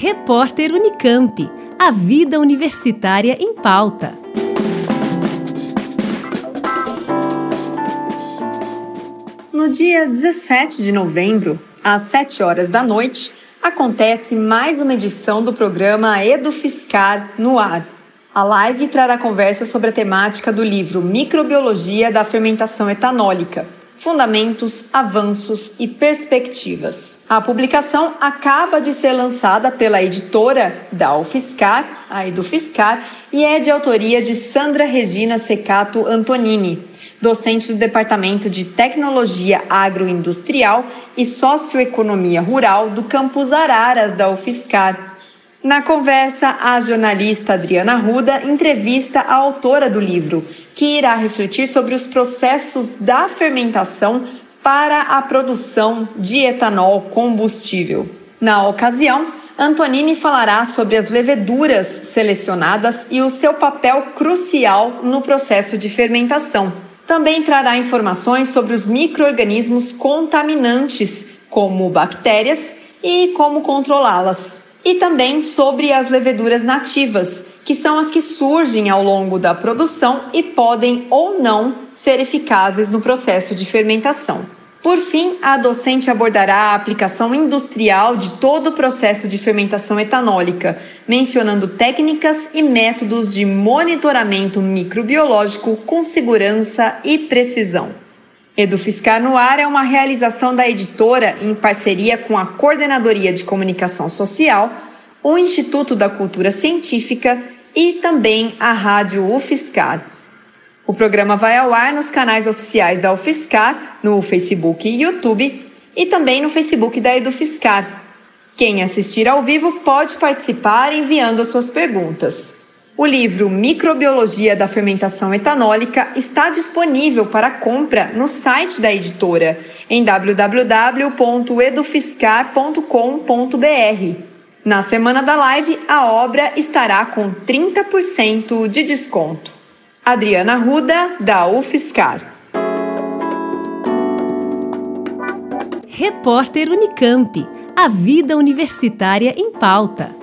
Repórter Unicamp. A vida universitária em pauta. No dia 17 de novembro, às 7 horas da noite, acontece mais uma edição do programa Edufiscar no ar. A live trará conversa sobre a temática do livro Microbiologia da Fermentação Etanólica, Fundamentos, Avanços e Perspectivas. A publicação acaba de ser lançada pela editora da UFSCar, a Edufiscar, e é de autoria de Sandra Regina Secato Antonini, docente do Departamento de Tecnologia Agroindustrial e Socioeconomia Rural do campus Araras da UFSCar. Na conversa, a jornalista Adriana Ruda entrevista a autora do livro, que irá refletir sobre os processos da fermentação para a produção de etanol combustível. Na ocasião, Antonini falará sobre as leveduras selecionadas e o seu papel crucial no processo de fermentação. Também trará informações sobre os microorganismos contaminantes, como bactérias, e como controlá-las e também sobre as leveduras nativas, que são as que surgem ao longo da produção e podem ou não ser eficazes no processo de fermentação. Por fim, a docente abordará a aplicação industrial de todo o processo de fermentação etanólica, mencionando técnicas e métodos de monitoramento microbiológico com segurança e precisão. Edufiscar no Ar é uma realização da editora em parceria com a Coordenadoria de Comunicação Social, o Instituto da Cultura Científica e também a Rádio UFSCar. O programa vai ao ar nos canais oficiais da UFSCar, no Facebook e YouTube, e também no Facebook da Edufiscar. Quem assistir ao vivo pode participar enviando suas perguntas. O livro Microbiologia da Fermentação Etanólica está disponível para compra no site da editora em www.edufiscar.com.br. Na semana da live, a obra estará com 30% de desconto. Adriana Ruda, da UFSCar. Repórter Unicamp. A vida universitária em pauta.